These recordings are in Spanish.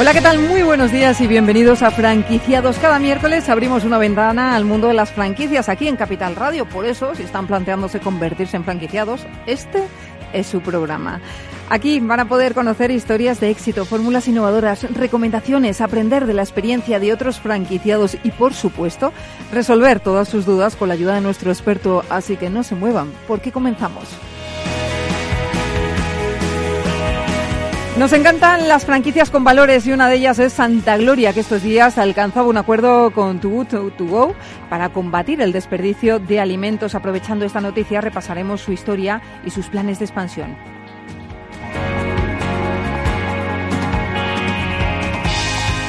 Hola, ¿qué tal? Muy buenos días y bienvenidos a Franquiciados. Cada miércoles abrimos una ventana al mundo de las franquicias aquí en Capital Radio. Por eso, si están planteándose convertirse en franquiciados, este es su programa. Aquí van a poder conocer historias de éxito, fórmulas innovadoras, recomendaciones, aprender de la experiencia de otros franquiciados y, por supuesto, resolver todas sus dudas con la ayuda de nuestro experto. Así que no se muevan, porque comenzamos. Nos encantan las franquicias con valores y una de ellas es Santa Gloria, que estos días alcanzaba un acuerdo con Too Good To Go para combatir el desperdicio de alimentos. Aprovechando esta noticia, repasaremos su historia y sus planes de expansión.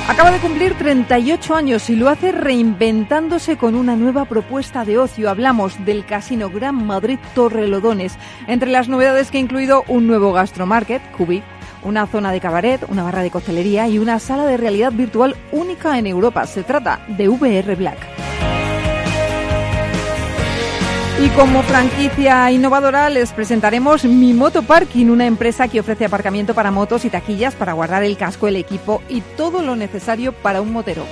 Acaba de cumplir 38 años y lo hace reinventándose con una nueva propuesta de ocio. Hablamos del Casino Gran Madrid Torrelodones, entre las novedades que ha incluido un nuevo gastromarket, Cubic, una zona de cabaret, una barra de coctelería y una sala de realidad virtual única en Europa. Se trata de VR Black. Y como franquicia innovadora les presentaremos Mi Moto Parking, una empresa que ofrece aparcamiento para motos y taquillas para guardar el casco, el equipo y todo lo necesario para un motero.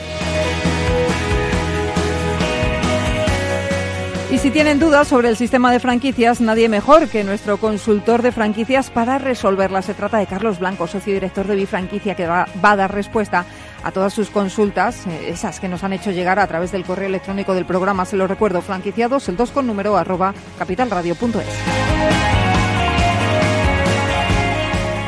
Y si tienen dudas sobre el sistema de franquicias, nadie mejor que nuestro consultor de franquicias para resolverlas. Se trata de Carlos Blanco, socio director de Bifranquicia, que va, a dar respuesta a todas sus consultas, eh, esas que nos han hecho llegar a través del correo electrónico del programa. Se lo recuerdo, franquiciados, el 2 con número arroba capitalradio.es.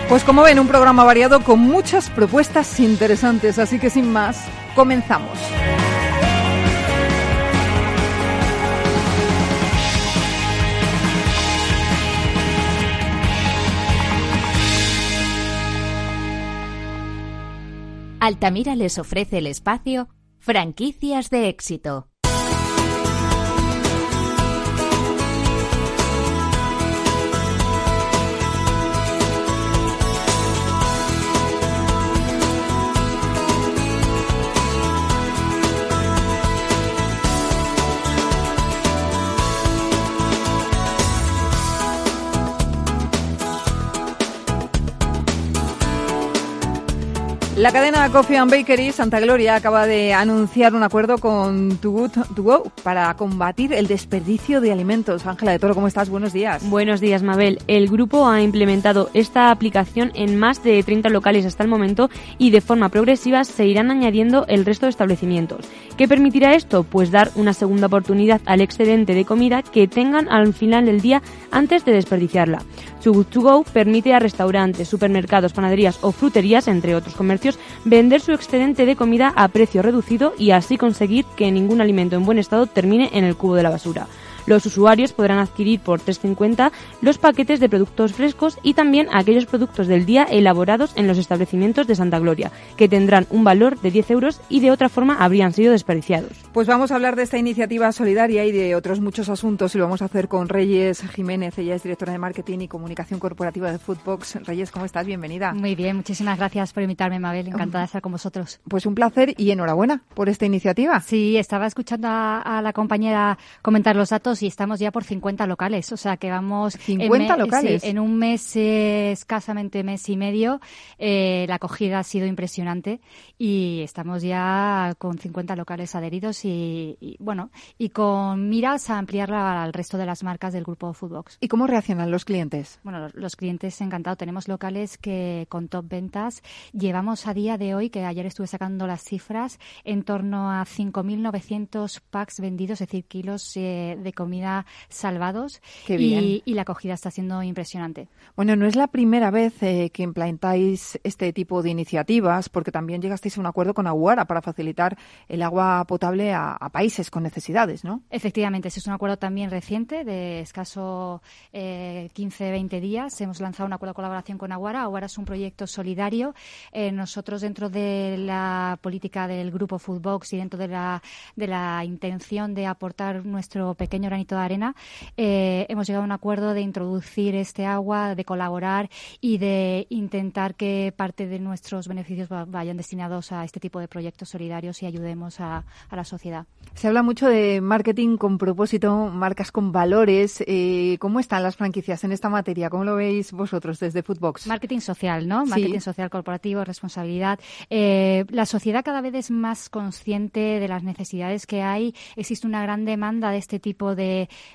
Pues como ven, un programa variado con muchas propuestas interesantes, así que sin más, comenzamos. Altamira les ofrece el espacio Franquicias de éxito. La cadena Coffee and Bakery Santa Gloria acaba de anunciar un acuerdo con Too Good To Go para combatir el desperdicio de alimentos. Ángela de Toro, ¿cómo estás? Buenos días. Buenos días, Mabel. El grupo ha implementado esta aplicación en más de 30 locales hasta el momento y de forma progresiva se irán añadiendo el resto de establecimientos. ¿Qué permitirá esto? Pues dar una segunda oportunidad al excedente de comida que tengan al final del día antes de desperdiciarla. Too To Go permite a restaurantes, supermercados, panaderías o fruterías, entre otros comercios, vender su excedente de comida a precio reducido y así conseguir que ningún alimento en buen estado termine en el cubo de la basura. Los usuarios podrán adquirir por 3,50 los paquetes de productos frescos y también aquellos productos del día elaborados en los establecimientos de Santa Gloria, que tendrán un valor de 10 euros y de otra forma habrían sido desperdiciados. Pues vamos a hablar de esta iniciativa solidaria y de otros muchos asuntos y lo vamos a hacer con Reyes Jiménez. Ella es directora de Marketing y Comunicación Corporativa de Foodbox. Reyes, ¿cómo estás? Bienvenida. Muy bien, muchísimas gracias por invitarme, Mabel. Encantada de estar con vosotros. Pues un placer y enhorabuena por esta iniciativa. Sí, estaba escuchando a, a la compañera comentar los datos y estamos ya por 50 locales, o sea que vamos... 50 en locales. Sí, en un mes, eh, escasamente mes y medio, eh, la acogida ha sido impresionante y estamos ya con 50 locales adheridos y, y, bueno, y con miras a ampliarla al resto de las marcas del grupo Foodbox. ¿Y cómo reaccionan los clientes? Bueno, los, los clientes encantados. Tenemos locales que con top ventas llevamos a día de hoy, que ayer estuve sacando las cifras, en torno a 5.900 packs vendidos, es decir, kilos eh, de comida salvados Qué y, la acogida está siendo impresionante. Bueno, no es la primera vez eh, que implantáis este tipo de iniciativas, porque también llegasteis a un acuerdo con Aguara para facilitar el agua potable a, a países con necesidades, ¿no? Efectivamente, ese es un acuerdo también reciente, de escaso eh, 15-20 días. Hemos lanzado un acuerdo de colaboración con Aguara. Aguara es un proyecto solidario. Eh, nosotros, dentro de la política del grupo Foodbox y dentro de la, de la intención de aportar nuestro pequeño granito de arena, eh, hemos llegado a un acuerdo de introducir este agua, de colaborar y de intentar que parte de nuestros beneficios va- vayan destinados a este tipo de proyectos solidarios y ayudemos a, a la sociedad. Se habla mucho de marketing con propósito, marcas con valores. Eh, ¿Cómo están las franquicias en esta materia? ¿Cómo lo veis vosotros desde Foodbox? Marketing social, ¿no? Sí. Marketing social corporativo, responsabilidad. Eh, la sociedad cada vez es más consciente de las necesidades que hay. Existe una gran demanda de este tipo de,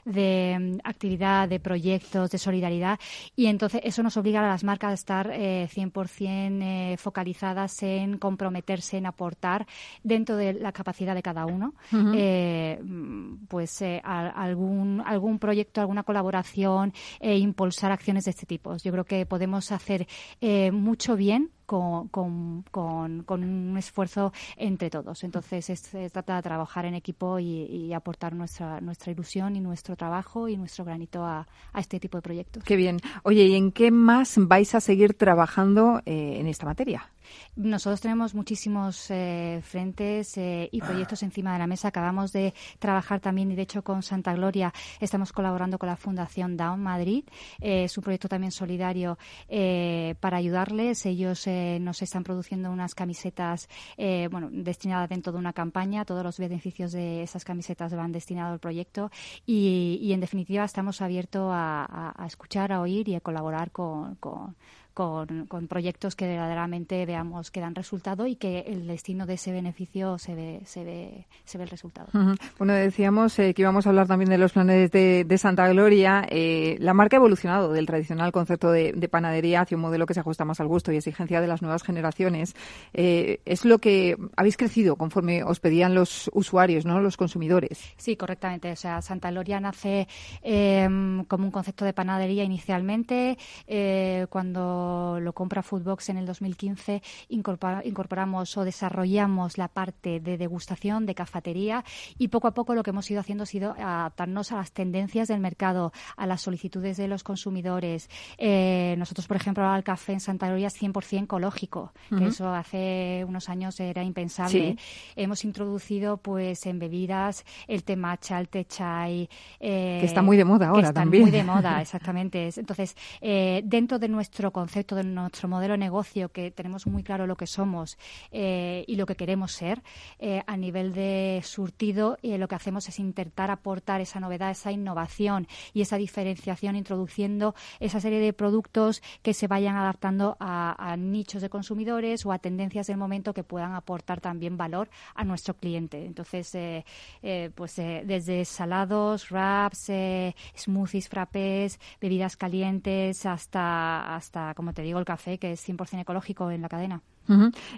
de, mm, actividad, de proyectos, de solidaridad. Y entonces eso nos obliga a las marcas a estar eh, 100% eh, focalizadas en comprometerse, en aportar dentro de la capacidad de cada uno. Eh, mm, pues eh, a- algún, algún proyecto, alguna colaboración, e impulsar acciones de este tipo. Yo creo que podemos hacer eh, mucho bien con, con, con, un esfuerzo entre todos. Entonces, es- se trata de trabajar en equipo y, aportar nuestra, nuestra ilusión y nuestro trabajo y nuestro granito a, a este tipo de proyectos. Qué bien. Oye, ¿y en qué más vais a seguir trabajando eh, en esta materia? Nosotros tenemos muchísimos eh, frentes eh, y proyectos encima de la mesa. Acabamos de trabajar también, y de hecho con Santa Gloria estamos colaborando con la Fundación Down Madrid. Eh, es un proyecto también solidario para ayudarles. Ellos eh, nos están produciendo unas camisetas eh, bueno, destinadas dentro de una campaña. Todos los beneficios de esas camisetas van destinados al proyecto y, y, en definitiva estamos abiertos a, a- a escuchar, a oír y a colaborar con- con con, con proyectos que verdaderamente veamos que dan resultado y que el destino de ese beneficio se ve, se ve, se ve el resultado. Bueno, decíamos eh, que íbamos a hablar también de los planes de, de Santa Gloria. Eh, la marca ha evolucionado del tradicional concepto de, de panadería hacia un modelo que se ajusta más al gusto y exigencia de las nuevas generaciones. Eh, es lo que habéis crecido conforme os pedían los usuarios, ¿no? Los consumidores. Sí, correctamente. O sea, Santa Gloria nace eh, como un concepto de panadería inicialmente. Eh, cuando lo compra Foodbox en el 2015, incorpora- incorporamos o desarrollamos la parte de degustación, de cafetería y poco a poco lo que hemos ido haciendo ha sido adaptarnos a las tendencias del mercado, a las solicitudes de los consumidores. Eh, nosotros, por ejemplo, ahora el café en Santa Gloria es 100% ecológico, que eso hace unos años era impensable. Sí. Hemos introducido pues en bebidas el té matcha, el té chai. eh, Que está muy de moda que ahora están también. muy de moda, exactamente. Es- Entonces, eh, dentro de nuestro concepto, de nuestro modelo de negocio, que tenemos muy claro lo que somos eh, y lo que queremos ser, eh, a nivel de surtido, eh, lo que hacemos es intentar aportar esa novedad, esa innovación y esa diferenciación, introduciendo esa serie de productos que se vayan adaptando a, nichos de consumidores o a tendencias del momento que puedan aportar también valor a nuestro cliente. Entonces, eh, pues desde salados, wraps, smoothies, frappés, bebidas calientes, hasta, hasta, como te digo, el café, que es 100% ecológico en la cadena.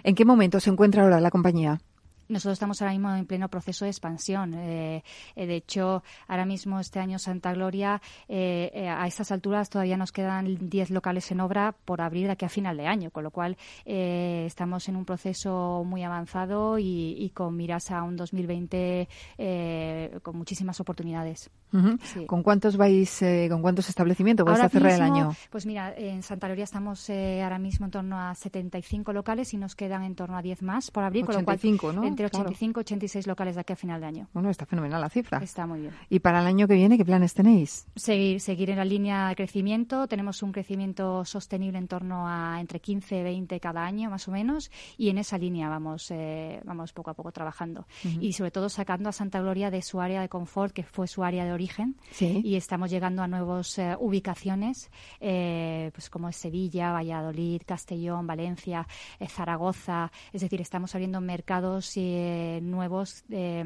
¿En qué momento se encuentra ahora la compañía? Nosotros estamos ahora mismo en pleno proceso de expansión. Eh, eh, de hecho, ahora mismo este año Santa Gloria, eh, eh, a estas alturas todavía nos quedan 10 locales en obra por abrir de aquí a final de año, con lo cual eh, estamos en un proceso muy avanzado y, y con miras a un 2020 eh, con muchísimas oportunidades. Sí. ¿Con cuántos vais, eh, con cuántos establecimientos vais Ahora a cerrar el año? Pues mira, en Santa Gloria estamos eh, ahora mismo en torno a 75 locales y nos quedan en torno a 10 más por abrir, con lo 85, cual ¿no? Entre Claro. 85 y 86 locales de aquí a final de año. Bueno, está fenomenal la cifra. Está muy bien. ¿Y para el año que viene qué planes tenéis? Seguir, seguir en la línea de crecimiento. Tenemos un crecimiento sostenible en torno a entre 15 y 20 cada año, más o menos, y en esa línea vamos, eh, vamos poco a poco trabajando. Y sobre todo sacando a Santa Gloria de su área de confort, que fue su área de origen, Sí. y estamos llegando a nuevas eh, ubicaciones, eh, pues como es Sevilla, Valladolid, Castellón, Valencia, eh, Zaragoza. Es decir, estamos abriendo mercados eh, nuevos eh,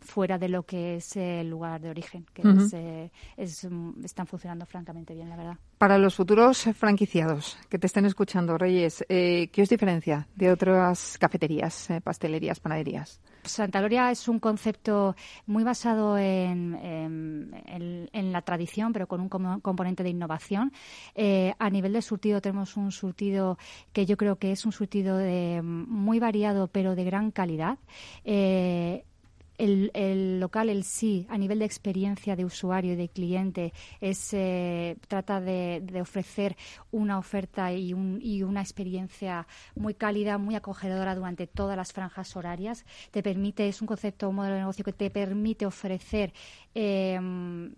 fuera de lo que es el lugar de origen, que es, eh, es, mm, están funcionando francamente bien, la verdad. Para los futuros franquiciados que te estén escuchando, Reyes, eh, ¿qué os diferencia de otras cafeterías, eh, pastelerías, panaderías? Santa Gloria es un concepto muy basado en, la tradición, pero con un componente de innovación. Eh, a nivel de surtido tenemos un surtido que yo creo que es un surtido de, muy variado, pero de gran calidad. Eh, el, local, el sí, a nivel de experiencia de usuario y de cliente, es, eh, trata de, ofrecer una oferta y, una experiencia muy cálida, muy acogedora durante todas las franjas horarias. Te permite, es un concepto, un modelo de negocio que te permite ofrecer em,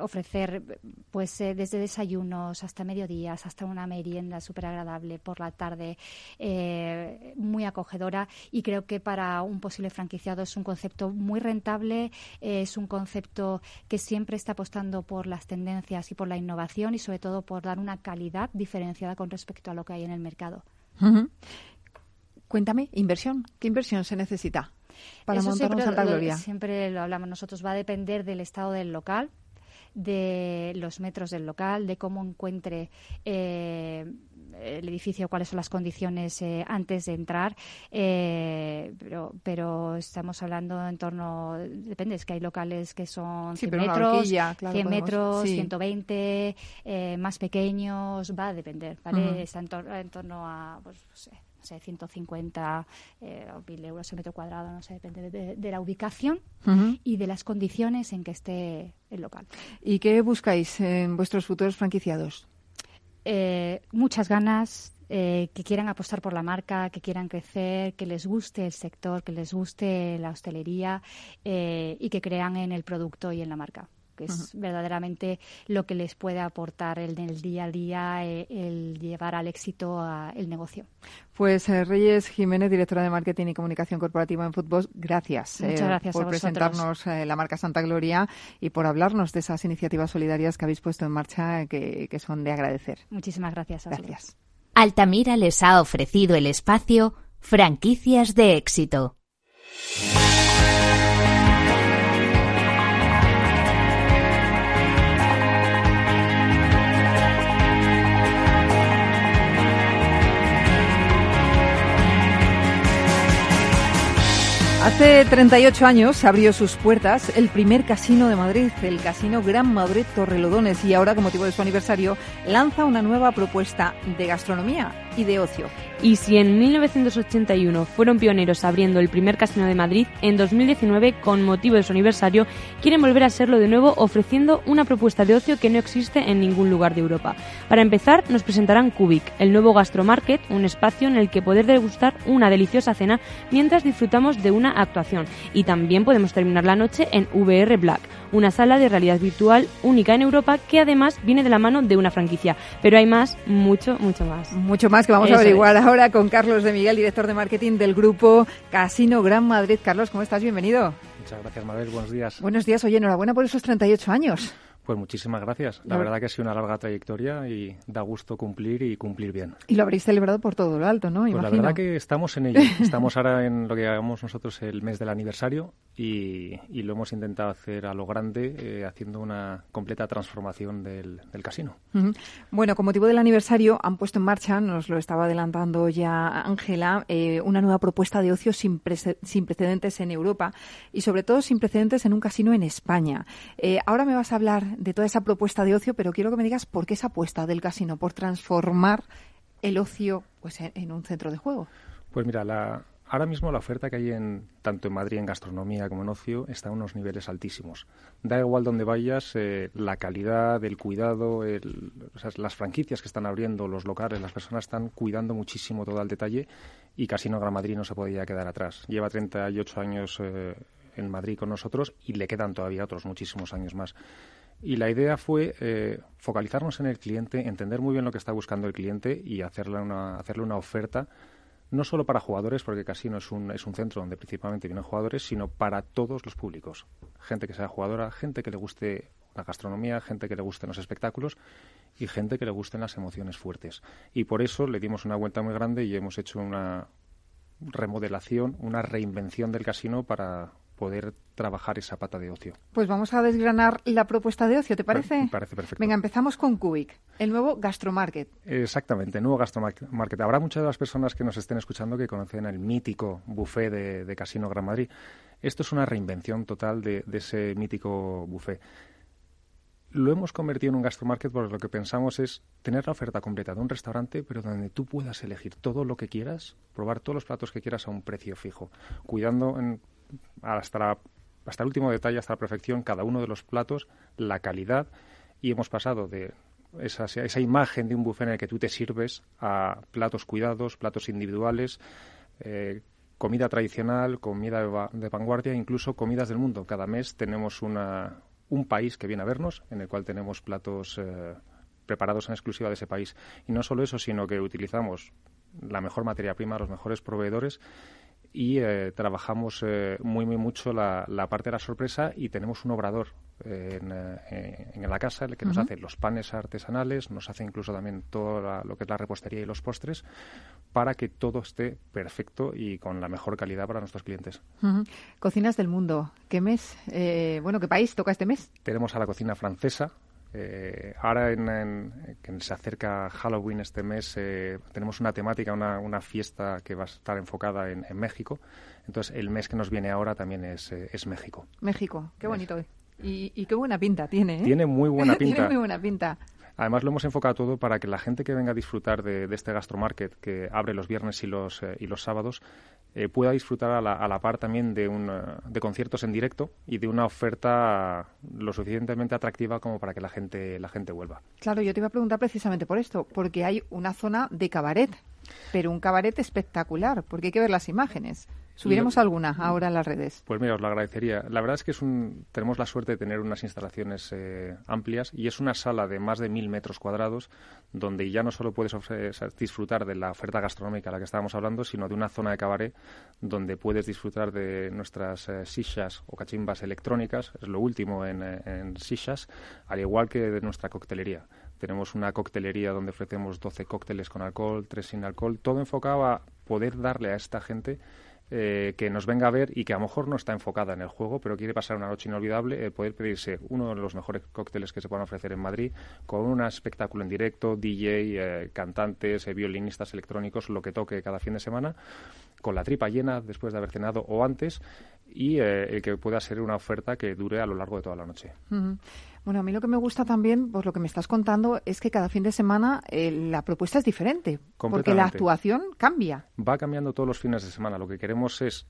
ofrecer pues eh, desde desayunos hasta mediodías, hasta una merienda súper agradable por la tarde, eh, muy acogedora y creo que para un posible franquiciado es un concepto muy rentable, es un concepto que siempre está apostando por las tendencias y por la innovación y sobre todo por dar una calidad diferenciada con respecto a lo que hay en el mercado. Cuéntame, inversión. ¿Qué inversión se necesita para montar un Santa Gloria? siempre lo hablamos nosotros. Va a depender del estado del local, de los metros del local, de cómo encuentre eh, el edificio, cuáles son las condiciones eh, antes de entrar, eh, pero, pero estamos hablando en torno, depende, es que hay locales que son 100 metros, 100 metros, 120, más pequeños, va a depender, ¿vale? Está en, torno a, pues, no sé, no sé, 150 eh, o 1.000 euros el metro cuadrado, no sé, depende de, la ubicación y de las condiciones en que esté el local. ¿Y qué buscáis en vuestros futuros franquiciados? Eh, muchas ganas, eh, que quieran apostar por la marca, que quieran crecer, que les guste el sector, que les guste la hostelería y que crean en el producto y en la marca que es verdaderamente lo que les puede aportar el, el día a día, eh, el, llevar al éxito a, el negocio. Pues eh, Reyes Jiménez, directora de Marketing y Comunicación Corporativa en Fútbol, gracias, Muchas eh, gracias por presentarnos la marca Santa Gloria y por hablarnos de esas iniciativas solidarias que habéis puesto en marcha que, que son de agradecer. Muchísimas gracias. gracias. Altamira les ha ofrecido el espacio Franquicias de Éxito. Hace 38 años abrió sus puertas el primer casino de Madrid, el Casino Gran Madrid Torrelodones, y ahora, con motivo de su aniversario, lanza una nueva propuesta de gastronomía y de ocio. Y si en 1981 fueron pioneros abriendo el primer casino de Madrid, en 2019, con motivo de su aniversario, quieren volver a serlo de nuevo ofreciendo una propuesta de ocio que no existe en ningún lugar de Europa. Para empezar, nos presentarán Cubic, el nuevo gastromarket, un espacio en el que poder degustar una deliciosa cena mientras disfrutamos de una actuación. Y también podemos terminar la noche en VR Black, una sala de realidad virtual única en Europa que además viene de la mano de una franquicia. Pero hay más, mucho, mucho más. Mucho más que vamos a averiguar ahora con Carlos de Miguel, director de marketing del grupo Casino Gran Madrid. Carlos, ¿cómo estás? Bienvenido. Muchas gracias, Mabel. Buenos días. Buenos días. Oye, enhorabuena por esos 38 años. Pues muchísimas gracias. La verdad que ha sido una larga trayectoria y da gusto cumplir y cumplir bien. Y lo habréis celebrado por todo lo alto, ¿no? Pues la verdad que estamos en ello. Estamos ahora en lo que llamamos nosotros el mes del aniversario y, lo hemos intentado hacer a lo grande, eh, haciendo una completa transformación del, casino. Bueno, con motivo del aniversario han puesto en marcha, nos lo estaba adelantando ya Ángela, eh, una nueva propuesta de ocio sin, sin, precedentes en Europa y sobre todo sin precedentes en un casino en España. Eh, ahora me vas a hablar de toda esa propuesta de ocio, pero quiero que me digas por qué esa apuesta del casino, por transformar el ocio pues, en, un centro de juego. Pues mira, la, ahora mismo la oferta que hay en, tanto en Madrid en gastronomía como en ocio está a unos niveles altísimos. Da igual donde vayas, eh, la calidad, el cuidado, las franquicias que están abriendo, los locales, las personas están cuidando muchísimo todo el detalle y Casino Gran Madrid no se podía quedar atrás. Lleva 38 años eh, en Madrid con nosotros y le quedan todavía otros muchísimos años más. Y la idea fue eh, focalizarnos en el cliente, entender muy bien lo que está buscando el cliente y hacerle una, hacerle una oferta no solo para jugadores, porque Casino es un, es un centro donde principalmente vienen jugadores, sino para todos los públicos. Gente que sea jugadora, gente que le guste la gastronomía, gente que le gusten los espectáculos y gente que le gusten las emociones fuertes. Y por eso le dimos una vuelta muy grande y hemos hecho una remodelación, una reinvención del casino para poder trabajar esa pata de ocio. Pues vamos a desgranar la propuesta de ocio, ¿te parece? Me parece perfecto. Venga, empezamos con Cubic, el nuevo Gastromarket. Exactamente, el nuevo Gastromarket. Habrá muchas de las personas que nos estén escuchando que conocen el mítico buffet de, Casino Gran Madrid. Esto es una reinvención total de, de ese mítico buffet lo hemos convertido en un gastromarket porque lo que pensamos es tener la oferta completa de un restaurante, pero donde tú puedas elegir todo lo que quieras, probar todos los platos que quieras a un precio fijo, cuidando hasta, hasta el último detalle, hasta la perfección, cada uno de los platos, la calidad, y hemos pasado de esa, esa imagen de un buffet en el que tú te sirves a platos cuidados, platos individuales, eh, comida tradicional, comida de, vanguardia, incluso comidas del mundo. Cada mes tenemos una, un país que viene a vernos, en el cual tenemos platos eh, preparados en exclusiva de ese país. Y no solo eso, sino que utilizamos la mejor materia prima, los mejores proveedores y eh, trabajamos eh, muy, muy mucho la, parte de la sorpresa y tenemos un obrador en, la casa el que nos hace los panes artesanales, nos hace incluso también todo lo que es la repostería y los postres para que todo esté perfecto y con la mejor calidad para nuestros clientes. Cocinas del mundo, ¿qué mes, eh, bueno, qué país toca este mes? Tenemos a la cocina francesa, eh, ahora, en, que se acerca Halloween este mes, eh, tenemos una temática, una, una, fiesta que va a estar enfocada en, México. Entonces, el mes que nos viene ahora también es, es México. México, qué bonito. Y, y, qué buena pinta tiene. Tiene muy buena pinta. tiene muy buena pinta. Además, lo hemos enfocado todo para que la gente que venga a disfrutar de, este gastromarket, que abre los viernes y los, eh, y los sábados, eh, pueda disfrutar a la, a la, par también de, un, eh, de conciertos en directo y de una oferta lo suficientemente atractiva como para que la gente, la gente vuelva. Claro, yo te iba a preguntar precisamente por esto, porque hay una zona de cabaret, pero un cabaret espectacular, porque hay que ver las imágenes. Subiremos alguna ahora en las redes. Pues mira, os lo agradecería. La verdad es que es un, tenemos la suerte de tener unas instalaciones eh, amplias y es una sala de más de mil metros cuadrados donde ya no solo puedes disfrutar de la oferta gastronómica a la que estábamos hablando, sino de una zona de cabaret donde puedes disfrutar de nuestras eh, sishas o cachimbas electrónicas, es lo último en, eh, en sishas, al igual que de nuestra coctelería. Tenemos una coctelería donde ofrecemos 12 cócteles con alcohol, 3 sin alcohol, todo enfocado a poder darle a esta gente eh, que nos venga a ver y que a lo mejor no está enfocada en el juego, pero quiere pasar una noche inolvidable, eh, poder pedirse uno de los mejores cócteles que se puedan ofrecer en Madrid, con un espectáculo en directo, DJ, eh, cantantes, violinistas electrónicos, lo que toque cada fin de semana, con la tripa llena después de haber cenado o antes, y el que pueda ser una oferta que dure a lo largo de toda la noche. Bueno, a mí lo que me gusta también, por lo que me estás contando, es que cada fin de semana eh, la propuesta es diferente, porque la actuación cambia. Va cambiando todos los fines de semana. Lo que queremos es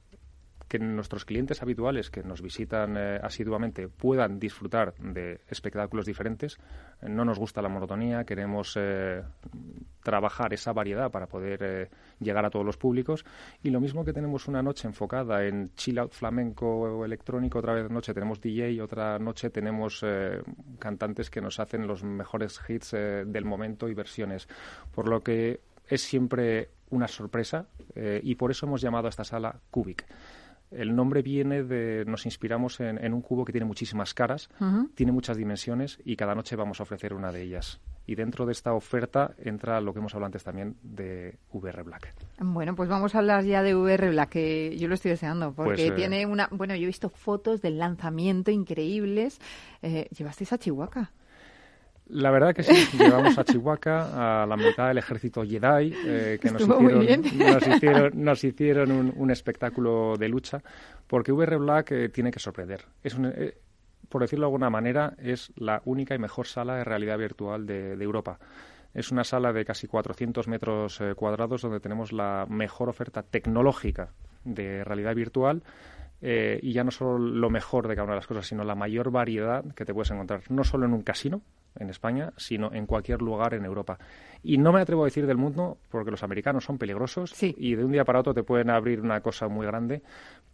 que nuestros clientes habituales que nos visitan eh, asiduamente puedan disfrutar de espectáculos diferentes. Eh, no nos gusta la monotonía, queremos eh, trabajar esa variedad para poder llegar a todos los públicos. Y lo mismo que tenemos una noche enfocada en chill out flamenco o electrónico, otra vez noche tenemos DJ, otra noche tenemos cantantes que nos hacen los mejores hits del momento y versiones. Por lo que es siempre una sorpresa y por eso hemos llamado a esta sala Cubic. El nombre viene de, nos inspiramos en, un cubo que tiene muchísimas caras, tiene muchas dimensiones y cada noche vamos a ofrecer una de ellas. Y dentro de esta oferta entra lo que hemos hablado antes también de VR Black. Bueno, pues vamos a hablar ya de VR Black, que yo lo estoy deseando, porque pues, eh, tiene una... Bueno, yo he visto fotos del lanzamiento increíbles. Eh, ¿Llevasteis a Chihuahua? La verdad que sí, llevamos a Chihuahua, a la mitad del ejército Jedi, eh, que nos hicieron, nos hicieron, un, espectáculo de lucha, porque VR Black eh, tiene que sorprender. Es eh, por decirlo de alguna manera, es la única y mejor sala de realidad virtual de, Europa. Es una sala de casi 400 metros cuadrados donde tenemos la mejor oferta tecnológica de realidad virtual y ya no solo lo mejor de cada una de las cosas, sino la mayor variedad que te puedes encontrar, no solo en un casino, en España, sino en cualquier lugar en Europa. Y no me atrevo a decir del mundo, porque los americanos son peligrosos y de un día para otro te pueden abrir una cosa muy grande,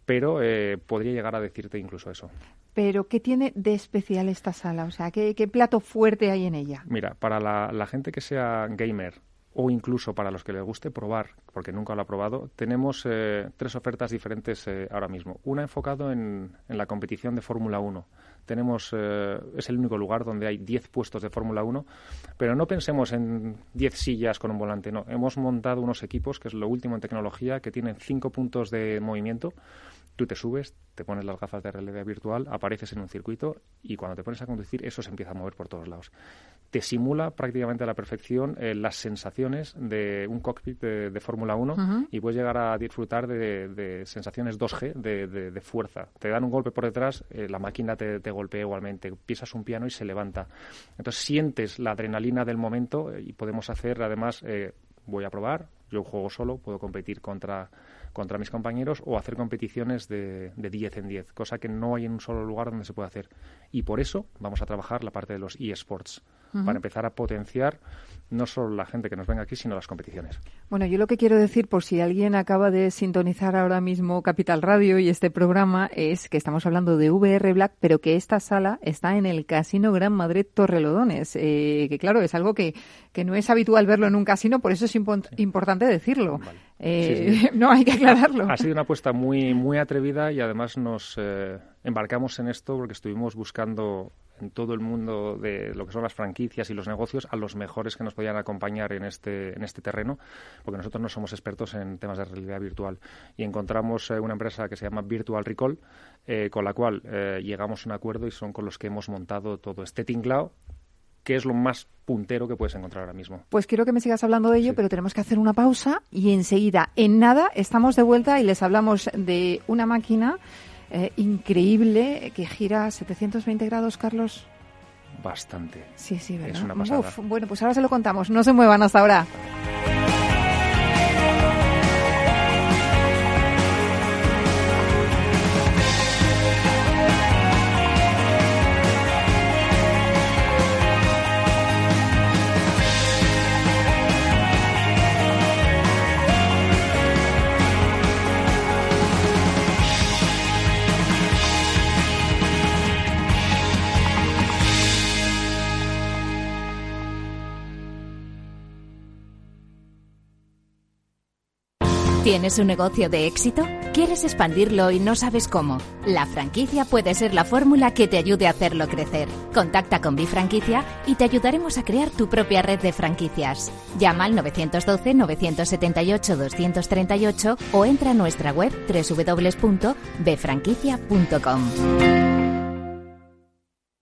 pero eh, podría llegar a decirte incluso eso. Pero, ¿qué tiene de especial esta sala? O sea, ¿qué, plato fuerte hay en ella? Mira, para la, gente que sea gamer o incluso para los que les guste probar, porque nunca lo ha probado, tenemos eh, tres ofertas diferentes eh, ahora mismo. Una enfocado en, en la competición de Fórmula 1 tenemos, eh, es el único lugar donde hay 10 puestos de Fórmula 1, pero no pensemos en 10 sillas con un volante, no. Hemos montado unos equipos, que es lo último en tecnología, que tienen 5 puntos de movimiento Tú te subes, te pones las gafas de realidad virtual, apareces en un circuito y cuando te pones a conducir eso se empieza a mover por todos lados. Te simula prácticamente a la perfección eh, las sensaciones de un cockpit de, Fórmula 1 y puedes llegar a disfrutar de, sensaciones 2G de, fuerza. Te dan un golpe por detrás, eh, la máquina te, golpea igualmente, pisas un piano y se levanta. Entonces sientes la adrenalina del momento eh, y podemos hacer además, voy a probar, yo juego solo, puedo competir contra contra mis compañeros o hacer competiciones de, de 10 en 10, cosa que no hay en un solo lugar donde se puede hacer. Y por eso vamos a trabajar la parte de los eSports, para empezar a potenciar no solo la gente que nos venga aquí, sino las competiciones. Bueno, yo lo que quiero decir, por si alguien acaba de sintonizar ahora mismo Capital Radio y este programa, es que estamos hablando de VR Black, pero que esta sala está en el Casino Gran Madrid Torrelodones, eh, que claro, es algo que, que no es habitual verlo en un casino, por eso es importante decirlo. Eh, no, hay que aclararlo. Ha, sido una apuesta muy, muy atrevida y además nos eh, embarcamos en esto porque estuvimos buscando en todo el mundo de lo que son las franquicias y los negocios a los mejores que nos podían acompañar en este, en este terreno, porque nosotros no somos expertos en temas de realidad virtual. Y encontramos eh, una empresa que se llama Virtual Recall, eh, con la cual eh, llegamos a un acuerdo y son con los que hemos montado todo este tinglao que es lo más puntero que puedes encontrar ahora mismo. Pues quiero que me sigas hablando de ello, pero tenemos que hacer una pausa y enseguida, en nada, estamos de vuelta y les hablamos de una máquina eh, increíble que gira a 720 grados, Carlos. Bastante. Sí, sí, ¿verdad? Es una pasada. bueno, pues ahora se lo contamos. No se muevan hasta ahora. ¿Tienes un negocio de éxito? ¿Quieres expandirlo y no sabes cómo? La franquicia puede ser la fórmula que te ayude a hacerlo crecer. Contacta con Bifranquicia y te ayudaremos a crear tu propia red de franquicias. Llama al 912-978-238 o entra a nuestra web www.bfranquicia.com.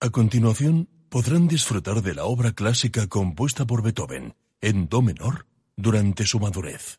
A continuación, podrán disfrutar de la obra clásica compuesta por Beethoven en Do menor durante su madurez.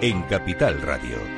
en Capital Radio.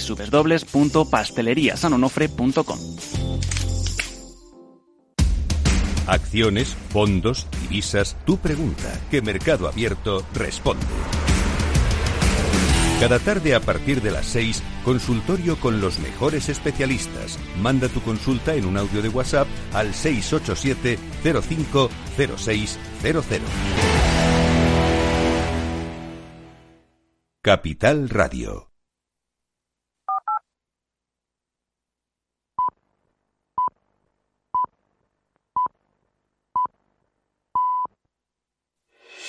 www.pastelería franquiciasanonofre.com. Acciones, fondos, divisas, tu pregunta, que Mercado Abierto responde. Cada tarde a partir de las 6, consultorio con los mejores especialistas. Manda tu consulta en un audio de WhatsApp al 687 050600. Capital Radio.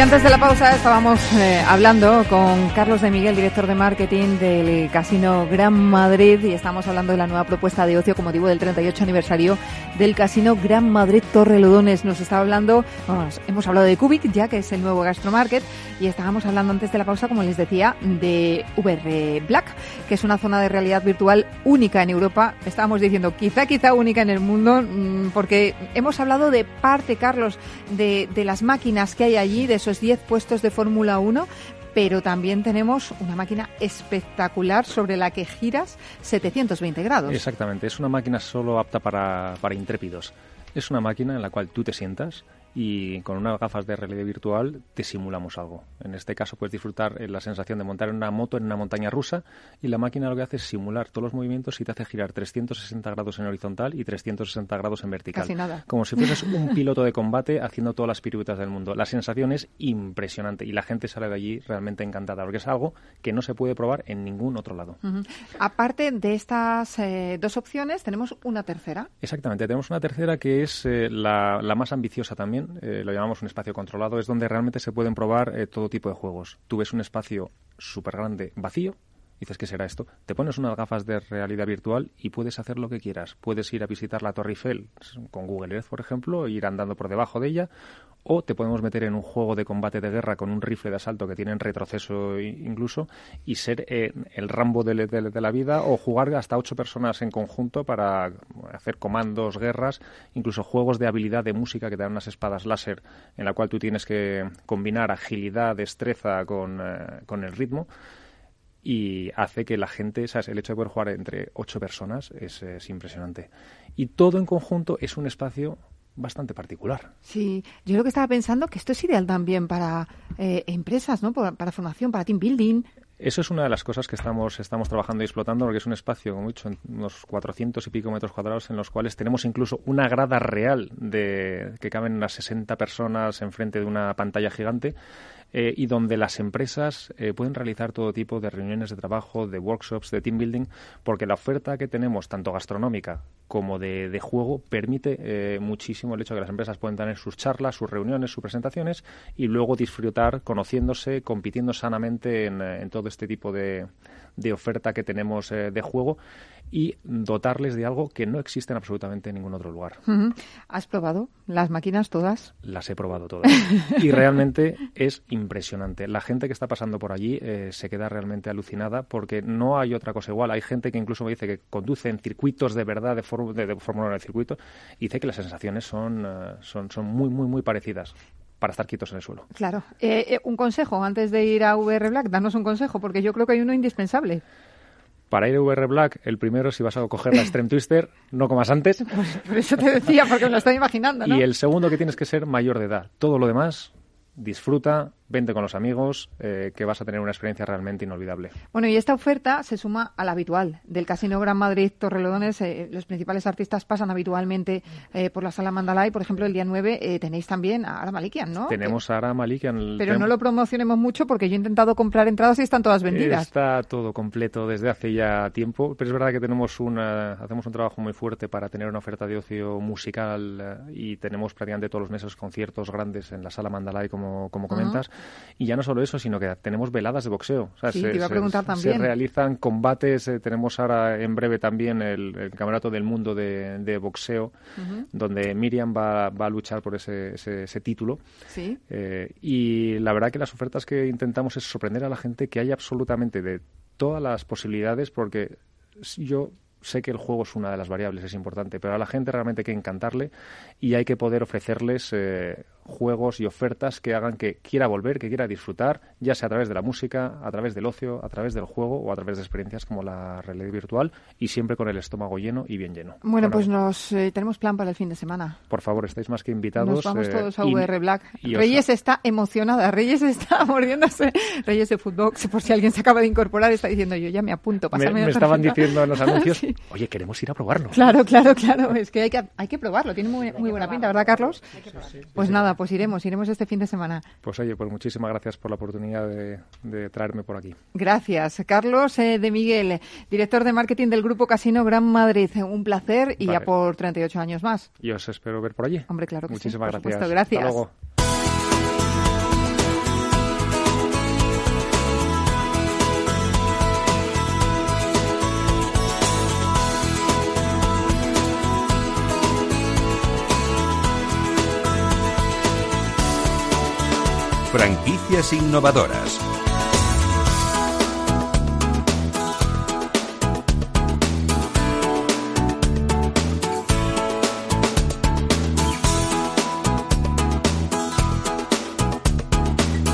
Antes de la pausa estábamos eh, hablando con Carlos de Miguel, director de marketing del Casino Gran Madrid, y estamos hablando de la nueva propuesta de ocio con motivo del 38 aniversario del Casino Gran Madrid Torrelodones. Nos está hablando, hemos hablado de Cubic, ya que es el nuevo gastromarket, y estábamos hablando antes de la pausa, como les decía, de VR Black, que es una zona de realidad virtual única en Europa. Estábamos diciendo, quizá, quizá única en el mundo, mm, porque hemos hablado de parte, Carlos, de, de las máquinas que hay allí, de esos 10 puestos de Fórmula 1, pero también tenemos una máquina espectacular sobre la que giras 720 grados. Exactamente, es una máquina solo apta para, para intrépidos. Es una máquina en la cual tú te sientas y con unas gafas de realidad virtual te simulamos algo. En este caso puedes disfrutar la sensación de montar una moto en una montaña rusa y la máquina lo que hace es simular todos los movimientos y te hace girar 360 grados en horizontal y 360 grados en vertical. Casi nada. Como si fueses un piloto de combate haciendo todas las piruetas del mundo. La sensación es impresionante y la gente sale de allí realmente encantada porque es algo que no se puede probar en ningún otro lado. Uh -huh. Aparte de estas eh, dos opciones, tenemos una tercera. Exactamente, tenemos una tercera que es eh, la, la más ambiciosa también eh, lo llamamos un espacio controlado, es donde realmente se pueden probar eh, todo tipo de juegos. Tú ves un espacio súper grande vacío, dices, ¿qué será esto? Te pones unas gafas de realidad virtual y puedes hacer lo que quieras. Puedes ir a visitar la Torre Eiffel con Google Earth, por ejemplo, e ir andando por debajo de ella, o te podemos meter en un juego de combate de guerra con un rifle de asalto que tiene retroceso incluso y ser eh, el Rambo de, la vida o jugar hasta ocho personas en conjunto para hacer comandos, guerras, incluso juegos de habilidad de música que te dan unas espadas láser en la cual tú tienes que combinar agilidad, destreza con, eh, con el ritmo y hace que la gente, ¿sabes? el hecho de poder jugar entre ocho personas es, es impresionante. Y todo en conjunto es un espacio bastante particular. Sí, yo lo que estaba pensando que esto es ideal también para eh, empresas, ¿no? Para, para, formación, para team building. Eso es una de las cosas que estamos, estamos trabajando y explotando, porque es un espacio, como he dicho, en unos 400 y pico metros cuadrados, en los cuales tenemos incluso una grada real de que caben unas 60 personas enfrente de una pantalla gigante eh, y donde las empresas eh, pueden realizar todo tipo de reuniones de trabajo, de workshops, de team building, porque la oferta que tenemos, tanto gastronómica como de, de juego, permite eh, muchísimo el hecho de que las empresas pueden tener sus charlas, sus reuniones, sus presentaciones y luego disfrutar conociéndose, compitiendo sanamente en, en todo este tipo de, de oferta que tenemos eh, de juego y dotarles de algo que no existe en absolutamente ningún otro lugar. ¿Has probado las máquinas todas? Las he probado todas. y realmente es impresionante. La gente que está pasando por allí eh, se queda realmente alucinada porque no hay otra cosa igual. Hay gente que incluso me dice que conduce en circuitos de verdad, de, de, de Fórmula 1 en circuito, y dice que las sensaciones son, uh, son, son muy, muy, muy parecidas para estar quietos en el suelo. Claro. Eh, eh, un consejo antes de ir a VR Black, danos un consejo, porque yo creo que hay uno indispensable. Para ir a VR Black, el primero, si vas a coger la Extreme Twister, no comas antes. Pues por eso te decía, porque me lo estoy imaginando, ¿no? Y el segundo, que tienes que ser mayor de edad. Todo lo demás, disfruta, vente con los amigos, eh, que vas a tener una experiencia realmente inolvidable. Bueno, y esta oferta se suma a la habitual del Casino Gran Madrid Torrelodones. Eh, los principales artistas pasan habitualmente eh, por la sala Mandalay. Por ejemplo, el día 9 tenéis también a Ara Malikian, ¿no? Tenemos a Ara Malikian. Pero no lo promocionemos mucho porque yo he intentado comprar entradas y están todas vendidas. Está todo completo desde hace ya tiempo, pero es verdad que tenemos una, hacemos un trabajo muy fuerte para tener una oferta de ocio musical y tenemos prácticamente todos los meses conciertos grandes en la sala Mandalay, como, como comentas. Uh -huh Y ya no solo eso, sino que tenemos veladas de boxeo. sí, te iba a preguntar también. Se realizan combates, eh, tenemos ahora en breve también el, Campeonato del Mundo de, Boxeo, donde Miriam va, a luchar por ese, ese, título. Sí. Eh, y la verdad que las ofertas que intentamos es sorprender a la gente que hay absolutamente de todas las posibilidades, porque yo sé que el juego es una de las variables, es importante, pero a la gente realmente hay que encantarle y hay que poder ofrecerles eh, juegos y ofertas que hagan que quiera volver, que quiera disfrutar, ya sea a través de la música, a través del ocio, a través del juego o a través de experiencias como la realidad virtual y siempre con el estómago lleno y bien lleno. Bueno, pues nos eh, tenemos plan para el fin de semana. Por favor, estáis más que invitados. Nos vamos eh, todos a VR Black. Reyes está emocionada, Reyes está mordiéndose. Reyes de Footbox, por si alguien se acaba de incorporar, está diciendo yo ya me apunto. Me, me estaban diciendo en los anuncios, oye, queremos ir a probarlo. Claro, claro, claro. Es que hay que, hay que probarlo. Tiene muy, muy buena pinta, ¿verdad, Carlos? Pues nada, pues iremos, iremos este fin de semana. Pues oye, pues muchísimas gracias por la oportunidad de, traerme por aquí. Gracias. Carlos eh, de Miguel, director de marketing del Grupo Casino Gran Madrid. Un placer y ya por 38 años más. Y os espero ver por allí. Hombre, claro que muchísimas sí. gracias. Gracias. Hasta luego. Franquicias innovadoras.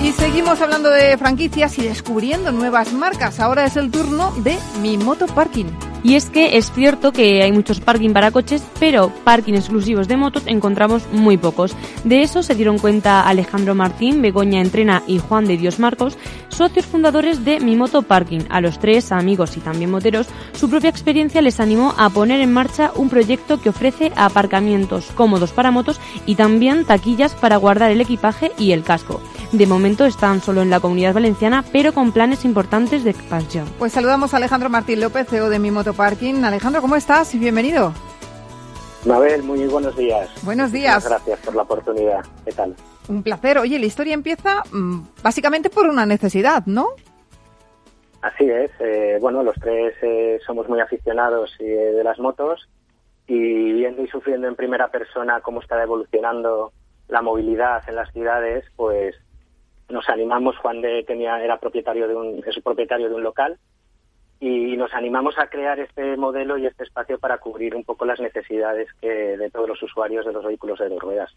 Y seguimos hablando de franquicias y descubriendo nuevas marcas. Ahora es el turno de Mi Moto Parking. Y es que es cierto que hay muchos parking para coches, pero parking exclusivos de motos encontramos muy pocos. De eso se dieron cuenta Alejandro Martín, Begoña Entrena y Juan de Dios Marcos, socios fundadores de Mi Moto Parking. A los tres, amigos y también moteros, su propia experiencia les animó a poner en marcha un proyecto que ofrece aparcamientos cómodos para motos y también taquillas para guardar el equipaje y el casco. De momento están solo en la comunidad valenciana, pero con planes importantes de expansión. Pues saludamos a Alejandro Martín López, CEO de Mi Moto Parking. Alejandro, ¿cómo estás? Y bienvenido. Mabel, muy buenos días. Buenos días. gracias por la oportunidad. ¿Qué tal? Un placer. Oye, la historia empieza mm, básicamente por una necesidad, ¿no? Así es. Eh, bueno, los tres eh, somos muy aficionados eh, de las motos y viendo y sufriendo en primera persona cómo está evolucionando la movilidad en las ciudades, pues nos animamos. Juan de tenía era propietario de un es propietario de un local y nos animamos a crear este modelo y este espacio para cubrir un poco las necesidades que, de todos los usuarios de los vehículos de dos ruedas.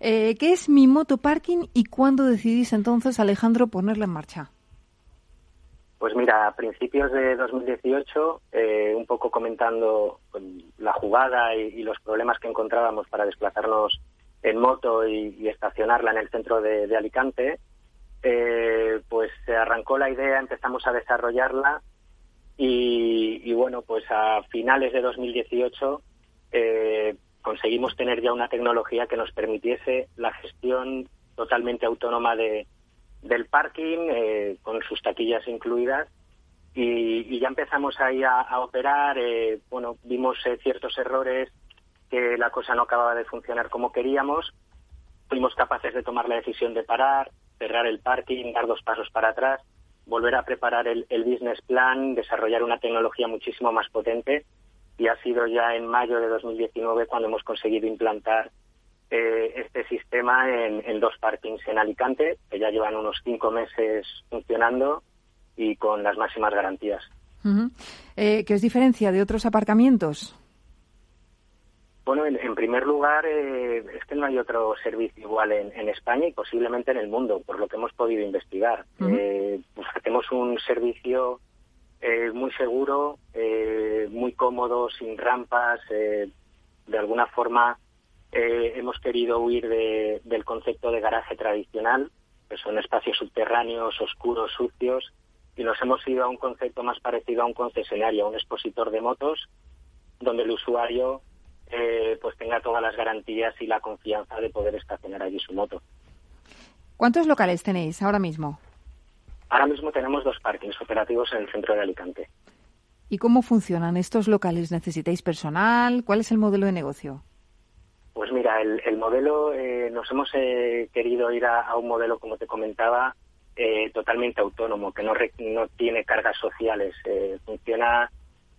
Eh, ¿Qué es mi moto parking y cuándo decidís entonces, Alejandro, ponerla en marcha? Pues mira, a principios de 2018, eh, un poco comentando la jugada y, los problemas que encontrábamos para desplazarnos en moto y, estacionarla en el centro de Alicante, eh, pues se arrancó la idea, empezamos a desarrollarla y, bueno, pues a finales de 2018 eh, conseguimos tener ya una tecnología que nos permitiese la gestión totalmente autónoma de, del parking, eh, con sus taquillas incluidas. Y, ya empezamos ahí a, operar, bueno, vimos ciertos errores, que la cosa no acababa de funcionar como queríamos, fuimos capaces de tomar la decisión de parar, cerrar el parking, dar dos pasos para atrás, volver a preparar el, business plan, desarrollar una tecnología muchísimo más potente y ha sido ya en mayo de 2019 cuando hemos conseguido implantar eh, este sistema en, dos parkings en Alicante, que ya llevan unos cinco meses funcionando y con las máximas garantías. Eh, ¿Qué os diferencia de otros aparcamientos? Bueno, en, primer lugar, eh, es que no hay otro servicio igual en, España y posiblemente en el mundo, por lo que hemos podido investigar. Eh, hacemos un servicio eh, muy seguro, muy cómodo, sin rampas. de alguna forma, hemos querido huir del concepto de garaje tradicional, que son espacios subterráneos, oscuros, sucios, y nos hemos ido a un concepto más parecido a un concesionario, a un expositor de motos, donde el usuario eh, pues tenga todas las garantías y la confianza de poder estacionar allí su moto. ¿Cuántos locales tenéis ahora mismo? Ahora mismo tenemos dos parkings operativos en el centro de Alicante. ¿Y cómo funcionan estos locales? ¿Necesitáis personal? ¿Cuál es el modelo de negocio? Pues mira, el, modelo, eh, nos hemos eh, querido ir a, un modelo, como te comentaba, eh, totalmente autónomo, que no, no tiene cargas sociales. funciona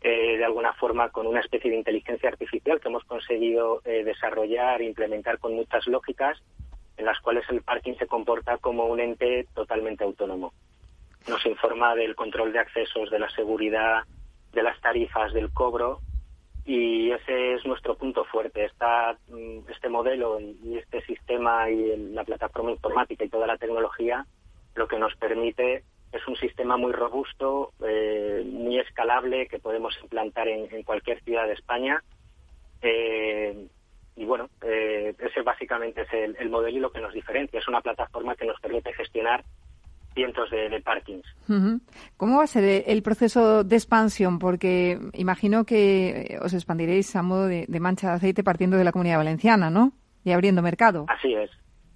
de alguna forma con una especie de inteligencia artificial que hemos conseguido desarrollar e implementar con muchas lógicas, en las cuales el parking se comporta como un ente totalmente autónomo. Nos informa del control de accesos, de la seguridad, de las tarifas, del cobro y ese es nuestro punto fuerte. Mm, este modelo y este sistema y la plataforma informática y toda la tecnología lo que nos permite es un sistema muy robusto, eh, muy escalable que podemos implantar en, cualquier ciudad de España. Eh, y bueno, eh, ese básicamente es el, el modelo y lo que nos diferencia. Es una plataforma que nos permite gestionar cientos de, parkings. ¿Cómo va a ser el proceso de expansión? Porque imagino que os expandiréis a modo de, mancha de aceite partiendo de la comunidad valenciana, ¿no? Y abriendo mercado. Así es.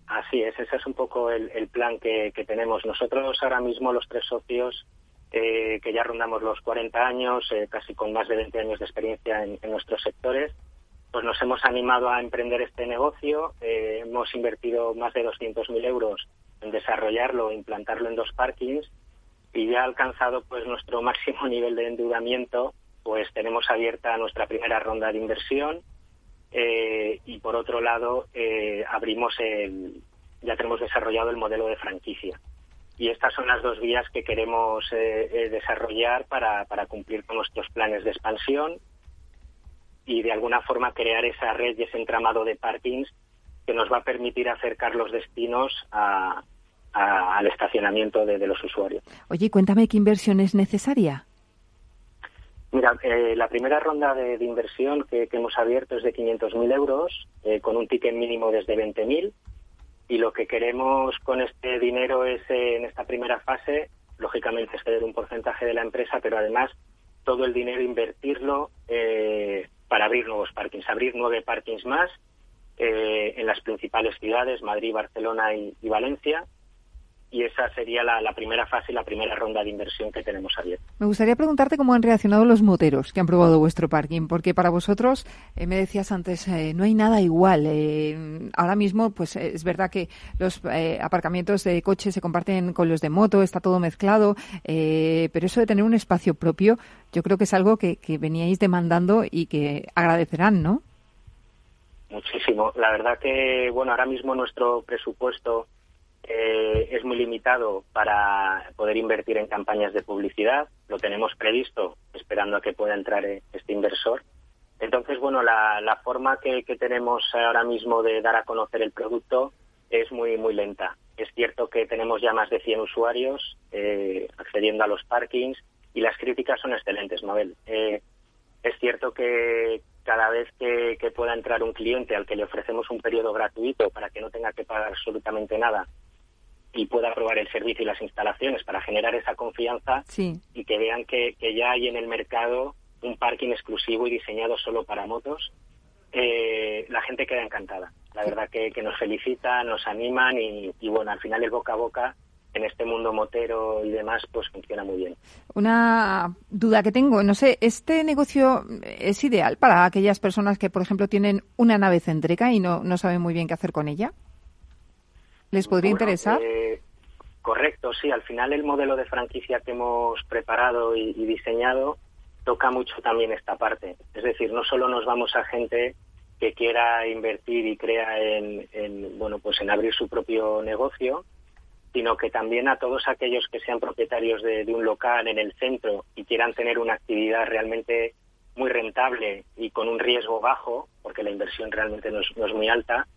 Así es, ese es un poco el, plan que, tenemos. Nosotros ahora mismo, los tres socios, eh, que ya rondamos los 40 años, eh, casi con más de 20 años de experiencia en, nuestros sectores, pues nos hemos animado a emprender este negocio. Eh, hemos invertido más de 200.000 euros en desarrollarlo, implantarlo en dos parkings y ya alcanzado pues nuestro máximo nivel de endeudamiento, pues tenemos abierta nuestra primera ronda de inversión eh, y por otro lado eh, abrimos el, ya tenemos desarrollado el modelo de franquicia. Y estas son las dos vías que queremos eh, desarrollar para, para cumplir con nuestros planes de expansión y de alguna forma crear esa red y ese entramado de parkings que nos va a permitir acercar los destinos al estacionamiento de, los usuarios. Oye, cuéntame qué inversión es necesaria. Mira, eh, la primera ronda de, inversión que, hemos abierto es de 500.000 euros, eh, con un ticket mínimo desde 20.000. Y lo que queremos con este dinero es, eh, en esta primera fase, lógicamente, ceder un porcentaje de la empresa, pero además todo el dinero invertirlo para abrir nuevos parkings, abrir nueve parkings más eh, en las principales ciudades, Madrid, Barcelona y, Valencia. Y esa sería la, primera fase y la primera ronda de inversión que tenemos abierta. Me gustaría preguntarte cómo han reaccionado los moteros que han probado vuestro parking, porque para vosotros, eh, me decías antes, eh, no hay nada igual. ahora mismo, pues es verdad que los aparcamientos de coches se comparten con los de moto, está todo mezclado, pero eso de tener un espacio propio, yo creo que es algo que veníais demandando y que agradecerán, ¿no? Muchísimo. La verdad que, bueno, ahora mismo nuestro presupuesto eh, es muy limitado para poder invertir en campañas de publicidad. Lo tenemos previsto, esperando a que pueda entrar eh, este inversor. Entonces, bueno, la, forma que, tenemos ahora mismo de dar a conocer el producto es muy, muy lenta. Es cierto que tenemos ya más de 100 usuarios eh, accediendo a los parkings y las críticas son excelentes, Mabel. es cierto que, cada vez que, pueda entrar un cliente al que le ofrecemos un periodo gratuito para que no tenga que pagar absolutamente nada y pueda probar el servicio y las instalaciones para generar esa confianza y que vean que, ya hay en el mercado un parking exclusivo y diseñado solo para motos, eh, la gente queda encantada. La verdad que, nos felicitan, nos animan y, y bueno, al final el boca a boca en este mundo motero y demás, pues funciona muy bien. Una duda que tengo, no sé, ¿este negocio es ideal para aquellas personas que, por ejemplo, tienen una nave céntrica y no, no saben muy bien qué hacer con ella? ¿Les podría interesar? Eh, correcto, sí. Al final el modelo de franquicia que hemos preparado y, diseñado toca mucho también esta parte. Es decir, no solo nos vamos a gente que quiera invertir y crea en, en bueno, pues en abrir su propio negocio, sino que también a todos aquellos que sean propietarios de, un local en el centro y quieran tener una actividad realmente muy rentable y con un riesgo bajo, porque la inversión realmente no es, muy alta,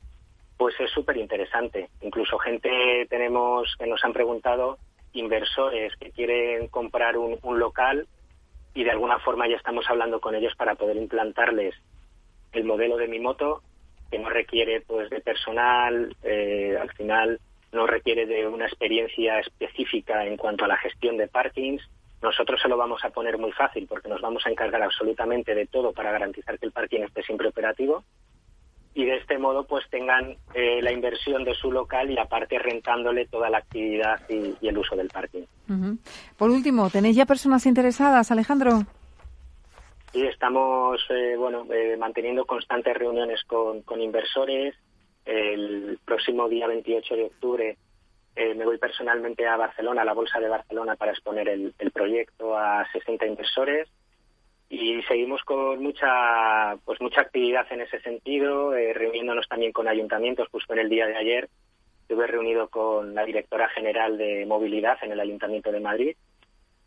pues es súper interesante. Incluso gente tenemos que nos han preguntado, inversores que quieren comprar un, local y de alguna forma ya estamos hablando con ellos para poder implantarles el modelo de mi moto que no requiere pues de personal, eh, al final no requiere de una experiencia específica en cuanto a la gestión de parkings. Nosotros se lo vamos a poner muy fácil porque nos vamos a encargar absolutamente de todo para garantizar que el parking esté siempre operativo y de este modo pues tengan eh, la inversión de su local y aparte rentándole toda la actividad y, el uso del parking. Por último, ¿tenéis ya personas interesadas, Alejandro? Sí, estamos eh, bueno eh, manteniendo constantes reuniones con, con, inversores. El próximo día 28 de octubre eh, me voy personalmente a Barcelona, a la Bolsa de Barcelona, para exponer el, el proyecto a 60 inversores y seguimos con mucha pues mucha actividad en ese sentido, eh, reuniéndonos también con ayuntamientos. Justo en el día de ayer estuve reunido con la directora general de movilidad en el Ayuntamiento de Madrid,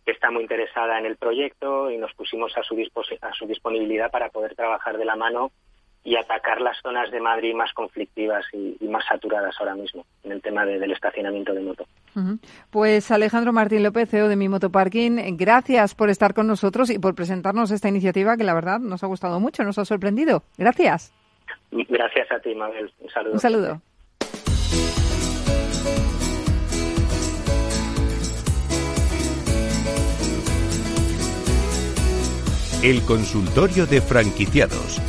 que está muy interesada en el proyecto y nos pusimos a su, a su disponibilidad para poder trabajar de la mano y atacar las zonas de Madrid más conflictivas y, más saturadas ahora mismo en el tema del estacionamiento de moto. Pues Alejandro Martín López, CEO de Mi Motoparking, gracias por estar con nosotros y por presentarnos esta iniciativa que la verdad nos ha gustado mucho, nos ha sorprendido. Gracias. Gracias a ti, Mabel. Un saludo. Un saludo. El consultorio de franquiciados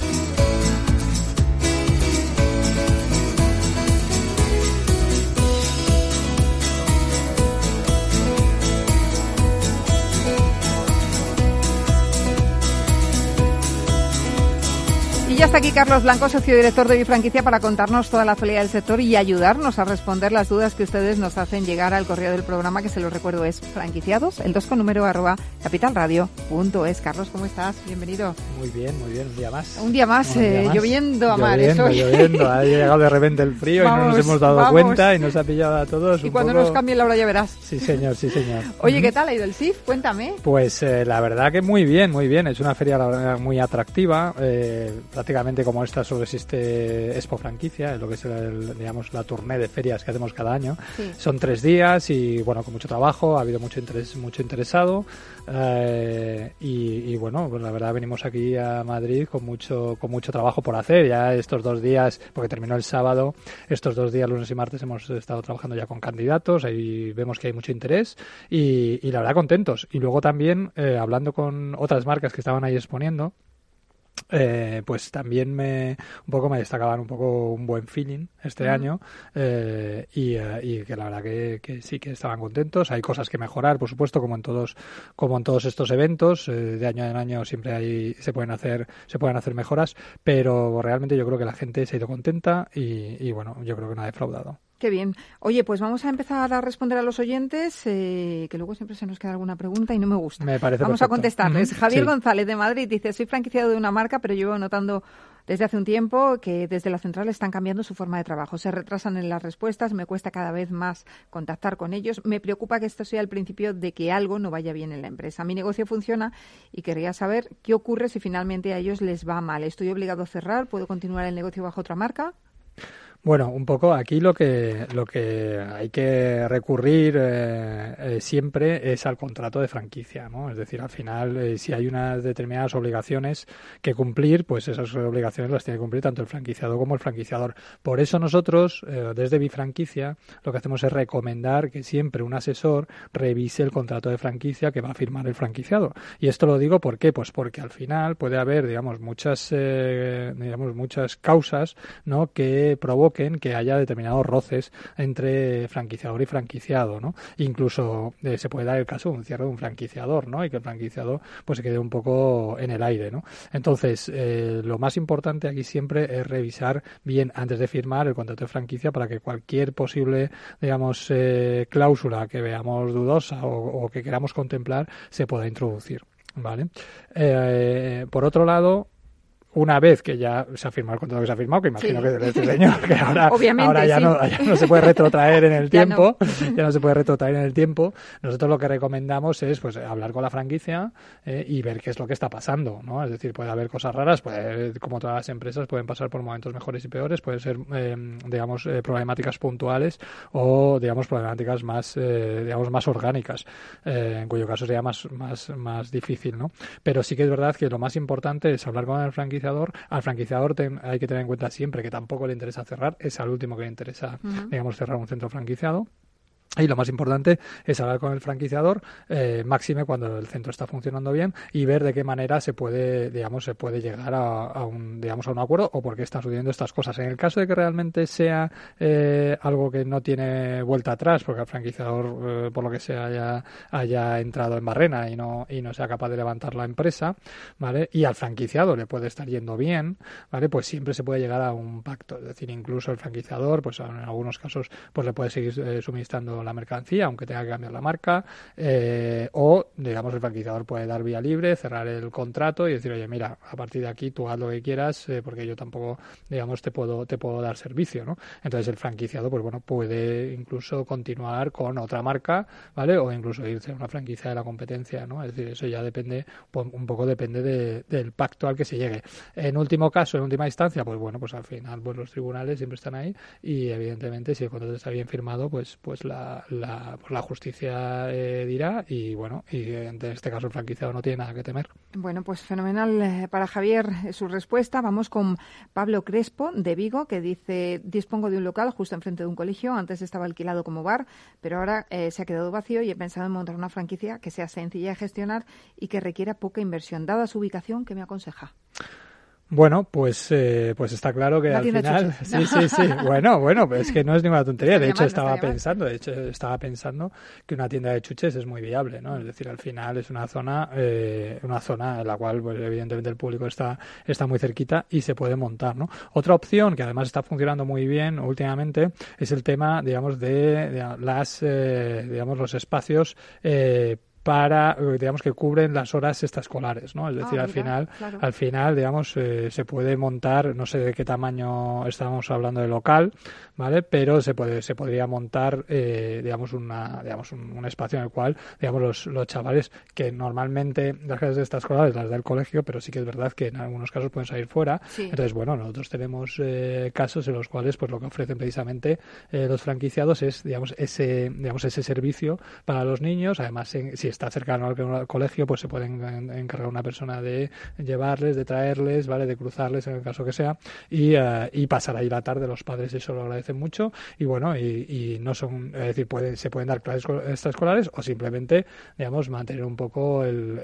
ya está aquí Carlos Blanco, socio director de Bifranquicia, para contarnos toda la actualidad del sector y ayudarnos a responder las dudas que ustedes nos hacen llegar al correo del programa, que se lo recuerdo es franquiciados, el 2 con número arroba capitalradio.es. Carlos, ¿cómo estás? Bienvenido. Muy bien, muy bien, un día más. Un día más, eh, lloviendo a mares hoy. Lloviendo, ha llegado de repente el frío y no nos hemos dado cuenta y nos ha pillado a todos. Y cuando nos cambie la hora ya verás. Sí, señor, sí, señor. Oye, ¿qué tal ha ido el SIF? Cuéntame. Pues eh, la verdad que muy bien, muy bien. Es una feria muy atractiva. Eh, prácticamente como esta solo existe Expo Franquicia, lo que es digamos, la tournée de ferias que hacemos cada año. Son tres días y bueno, con mucho trabajo, ha habido mucho interés, mucho interesado. Eh, y, bueno, pues la verdad venimos aquí a Madrid con mucho, con mucho trabajo por hacer. Ya estos dos días, porque terminó el sábado, estos dos días, lunes y martes, hemos estado trabajando ya con candidatos, ahí vemos que hay mucho interés y, la verdad contentos. Y luego también eh, hablando con otras marcas que estaban ahí exponiendo, eh, pues también me un poco me destacaban un poco un buen feeling este año eh, eh, y, que la verdad que, sí que estaban contentos. Hay cosas que mejorar por supuesto como en todos como en todos estos eventos de año en año siempre hay se pueden hacer se pueden hacer mejoras pero realmente yo creo que la gente se ha ido contenta y, y bueno yo creo que no ha defraudado Qué bien. Oye, pues vamos a empezar a responder a los oyentes, eh, que luego siempre se nos queda alguna pregunta y no me gusta. Me parece Vamos a contestarles. Javier González de Madrid dice, soy franquiciado de una marca, pero llevo notando desde hace un tiempo que desde la central están cambiando su forma de trabajo. Se retrasan en las respuestas, me cuesta cada vez más contactar con ellos. Me preocupa que esto sea el principio de que algo no vaya bien en la empresa. Mi negocio funciona y querría saber qué ocurre si finalmente a ellos les va mal. ¿Estoy obligado a cerrar? ¿Puedo continuar el negocio bajo otra marca? Bueno, un poco aquí lo que, lo que hay que recurrir eh, eh, siempre es al contrato de franquicia, ¿no? Es decir, al final, eh, si hay unas determinadas obligaciones que cumplir, pues esas obligaciones las tiene que cumplir tanto el franquiciado como el franquiciador. Por eso nosotros, desde Bifranquicia, lo que hacemos es recomendar que siempre un asesor revise el contrato de franquicia que va a firmar el franquiciado. Y esto lo digo ¿por qué? Pues porque al final puede haber, digamos, muchas, digamos, muchas causas, ¿no? Que que haya determinados roces entre franquiciador y franquiciado, ¿no? Incluso eh, se puede dar el caso de un cierre de un franquiciador, ¿no? Y que el franquiciado pues se quede un poco en el aire, ¿no? Entonces, eh, lo más importante aquí siempre es revisar bien antes de firmar el contrato de franquicia para que cualquier posible, digamos, eh, cláusula que veamos dudosa o, que queramos contemplar se pueda introducir. ¿Vale? por otro lado, una vez que ya se ha firmado el contrato que se ha firmado, que imagino que de este señor, que ahora, ahora ya, no, ya, no, se puede retrotraer en el tiempo, ya no. se puede retrotraer en el tiempo, nosotros lo que recomendamos es pues hablar con la franquicia eh, y ver qué es lo que está pasando, ¿no? Es decir, puede haber cosas raras, pues como todas las empresas pueden pasar por momentos mejores y peores, pueden ser, eh, digamos, eh, problemáticas puntuales o, digamos, problemáticas más, digamos, más orgánicas, en cuyo caso sería más, más, más difícil, ¿no? Pero sí que es verdad que lo más importante es hablar con el franquicia al franquiciador hay que tener en cuenta siempre que tampoco le interesa cerrar, es al último que le interesa, digamos, cerrar un centro franquiciado Y lo más importante es hablar con el franquiciador, eh, máxime cuando el centro está funcionando bien y ver de qué manera se puede, digamos, se puede llegar a, un, digamos, a un acuerdo o por qué están sucediendo estas cosas. En el caso de que realmente sea eh, algo que no tiene vuelta atrás, porque el franquiciador, eh, por lo que sea, haya, haya entrado en barrena y no, y no sea capaz de levantar la empresa, ¿vale? Y al franquiciado le puede estar yendo bien, ¿vale? Pues siempre se puede llegar a un pacto. Es decir, incluso el franquiciador, pues en algunos casos, pues le puede seguir suministrando la mercancía, aunque tenga que cambiar la marca, eh, o, digamos, el franquiciador puede dar vía libre, cerrar el contrato y decir, oye, mira, a partir de aquí tú haz lo que quieras, eh, porque yo tampoco, digamos, te puedo, te puedo dar servicio, ¿no? Entonces el franquiciado, pues bueno, puede incluso continuar con otra marca, ¿vale? O incluso irse a una franquicia de la competencia, ¿no? Es decir, eso ya depende, pues, un poco depende del pacto al que se llegue. En último caso, en última instancia, pues bueno, pues al final, pues los tribunales siempre están ahí y evidentemente si el contrato está bien firmado, pues, pues la, la, pues la justicia eh, dirá y bueno, y en este caso el franquiciado no tiene nada que temer. Bueno, pues fenomenal eh, para Javier eh, su respuesta. Vamos con Pablo Crespo de Vigo que dice, dispongo de un local justo enfrente de un colegio, antes estaba alquilado como bar, pero ahora se ha quedado vacío y he pensado en montar una franquicia que sea sencilla de gestionar y que requiera poca inversión. Dada su ubicación, ¿qué me aconseja? Bueno, pues, eh, pues está claro que al final, sí, sí, sí. Bueno, bueno, es que no es ninguna tontería. De hecho, estaba pensando, de hecho, estaba pensando que una tienda de chuches es muy viable, ¿no? Es decir, al final es una zona, eh, una zona en la cual, pues, evidentemente el público está, está muy cerquita y se puede montar, ¿no? Otra opción que además está funcionando muy bien últimamente es el tema, digamos, de, las, eh, digamos, los espacios eh, para, eh, digamos, que cubren las horas extraescolares, ¿no? Es decir, ah, al final, al final, digamos, eh, se puede montar, no sé de qué tamaño estamos hablando de local, ¿vale? Pero se puede, se podría montar, eh, digamos, una, digamos, un, espacio en el cual, digamos, los, los chavales que normalmente las clases extraescolares las da el colegio, pero sí que es verdad que en algunos casos pueden salir fuera. Entonces, bueno, nosotros tenemos casos en los cuales, pues lo que ofrecen precisamente los franquiciados es, digamos, ese, digamos, ese servicio para los niños. Además, si está cercano al colegio, pues se pueden encargar una persona de llevarles, de traerles, ¿vale? De cruzarles en el caso que sea y, eh, y pasar ahí la tarde. Los padres eso lo agradecen mucho y bueno, y, no son, es decir, puede, se pueden dar clases extraescolares o simplemente, digamos, mantener un poco el,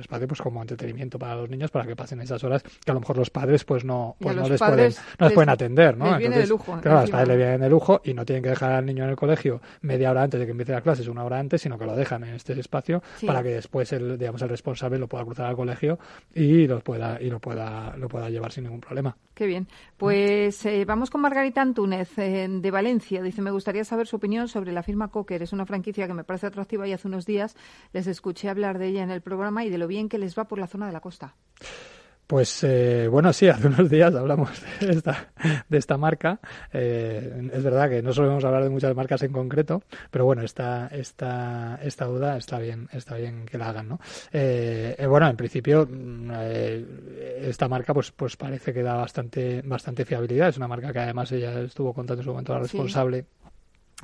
espacio pues como entretenimiento para los niños para que pasen esas horas que a lo mejor los padres pues no, pues no les pueden, no les pueden atender, ¿no? viene de lujo. Claro, los padres le vienen de lujo y no tienen que dejar al niño en el colegio media hora antes de que empiece las clases, una hora antes, sino que lo dejan en este espacio para que después el, digamos, el responsable lo pueda cruzar al colegio y lo pueda, y lo pueda, lo pueda llevar sin ningún problema. Qué bien. Pues eh, vamos con Margarita Antúnez eh, de Valencia. Dice, me gustaría saber su opinión sobre la firma Cocker. Es una franquicia que me parece atractiva y hace unos días les escuché hablar de ella en el programa y de lo bien que les va por la zona de la costa. Pues eh, bueno, sí, hace unos días hablamos de esta, de esta marca. Eh, es verdad que no solemos hablar de muchas marcas en concreto, pero bueno, esta, esta, esta duda está bien, está bien que la hagan, ¿no? Eh, bueno, en principio mm, esta marca pues, pues parece que da bastante, bastante fiabilidad. Es una marca que además ella estuvo contando en su momento la responsable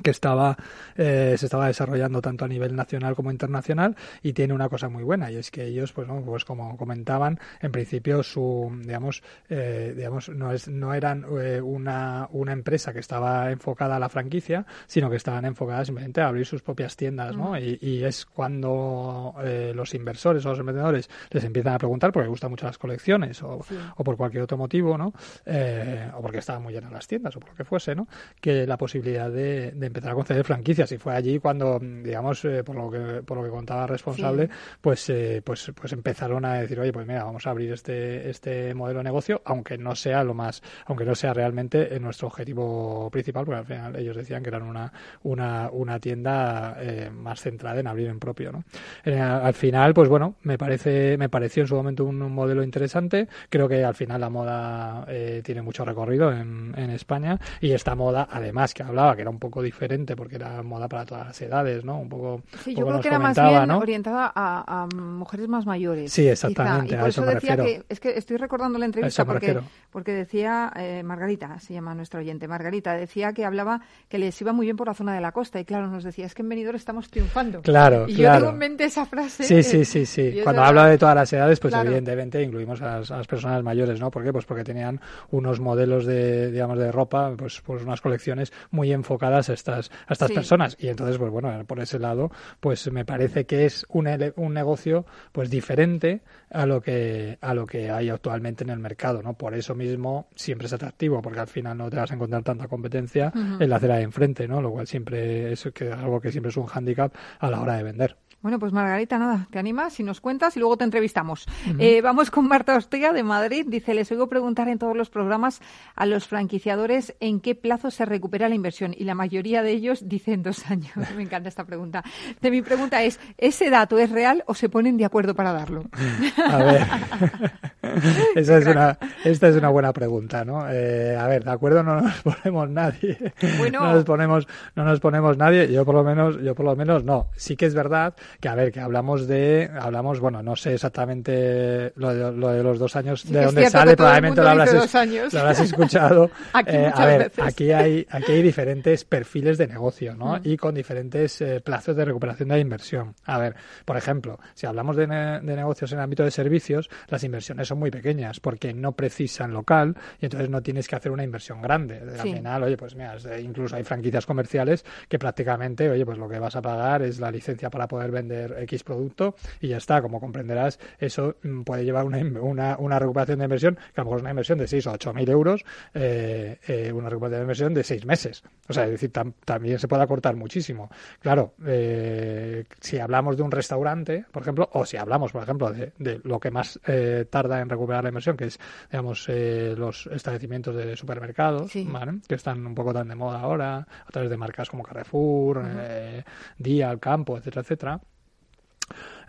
que estaba eh, se estaba desarrollando tanto a nivel nacional como internacional y tiene una cosa muy buena y es que ellos pues no, pues como comentaban en principio su digamos eh, digamos no es no eran eh, una, una empresa que estaba enfocada a la franquicia sino que estaban enfocadas simplemente a abrir sus propias tiendas ¿no? y, y, es cuando los inversores o los emprendedores les empiezan a preguntar porque les gustan mucho las colecciones o, o por cualquier otro motivo no o porque estaban muy llenas las tiendas o por lo que fuese no que la posibilidad de de empezar a conceder franquicias. Y fue allí cuando digamos eh, por lo que por lo que contaba responsable pues eh, pues pues empezaron a decir oye pues mira vamos a abrir este este modelo de negocio aunque no sea lo más aunque no sea realmente nuestro objetivo principal porque al final ellos decían que eran una una, una tienda eh, más centrada en abrir en propio ¿no? al final pues bueno me parece me pareció en su momento un, modelo interesante. Creo que al final la moda tiene mucho recorrido en, en España y esta moda además que hablaba que era un poco diferente porque era moda para todas las edades, ¿no? Un poco. Sí, yo creo que era más bien orientada a, mujeres más mayores. Sí, exactamente. a eso, decía que es que estoy recordando la entrevista porque, porque decía eh, Margarita, se llama nuestra oyente, Margarita decía que hablaba que les iba muy bien por la zona de la costa y claro nos decía es que en Benidorm estamos triunfando. Claro, y claro. yo tengo en mente esa frase. Sí, sí, sí, sí. Cuando habla de todas las edades, pues evidentemente incluimos a las, personas mayores, ¿no? ¿Por qué? Pues porque tenían unos modelos de digamos de ropa, pues pues unas colecciones muy enfocadas a estas, a estas personas. Y entonces, pues bueno, por ese lado, pues me parece que es un, un negocio pues diferente a lo que a lo que hay actualmente en el mercado, ¿no? Por eso mismo siempre es atractivo, porque al final no te vas a encontrar tanta competencia en la acera de enfrente, ¿no? Lo cual siempre es que algo que siempre es un hándicap a la hora de vender. Bueno, pues Margarita, nada, ¿te animas y nos cuentas y luego te entrevistamos? eh, vamos con Marta Ostega de Madrid. Dice, les oigo preguntar en todos los programas a los franquiciadores en qué plazo se recupera la inversión y la mayoría de ellos dicen dos años. Me encanta esta pregunta. De mi pregunta es, ¿ese dato es real o se ponen de acuerdo para darlo? A ver, Esa es una, esta es una buena pregunta, ¿no? Eh, a ver, de acuerdo no nos ponemos nadie. Bueno. No nos ponemos, no nos ponemos nadie. Yo por lo menos, yo por lo menos no. Sí que es verdad que a ver que hablamos de hablamos bueno no sé exactamente lo de, lo de los dos años de dónde sale probablemente lo habrás, lo habrás escuchado. Aquí eh, a ver aquí hay aquí hay diferentes perfiles de negocio no mm. y con diferentes eh, plazos de recuperación de la inversión. A ver por ejemplo si hablamos de, de, negocios en el ámbito de servicios las inversiones son muy pequeñas porque no precisan local y entonces no tienes que hacer una inversión grande. Al final oye pues mira incluso hay franquicias comerciales que prácticamente oye pues lo que vas a pagar es la licencia para poder vender vender X producto y ya está. Como comprenderás, eso mm, puede llevar una, una, una recuperación de inversión, que a lo mejor es una inversión de 6 o 8 mil euros, eh, eh, una recuperación de inversión de 6 meses. O sea, es decir, también se puede acortar muchísimo. Claro, eh, si hablamos de un restaurante, por ejemplo, o si hablamos, por ejemplo, de, de lo que más tarda en recuperar la inversión, que es, digamos, los establecimientos de supermercados, que están un poco tan de moda ahora, a través de marcas como Carrefour, Día, El Campo, etcétera, etcétera.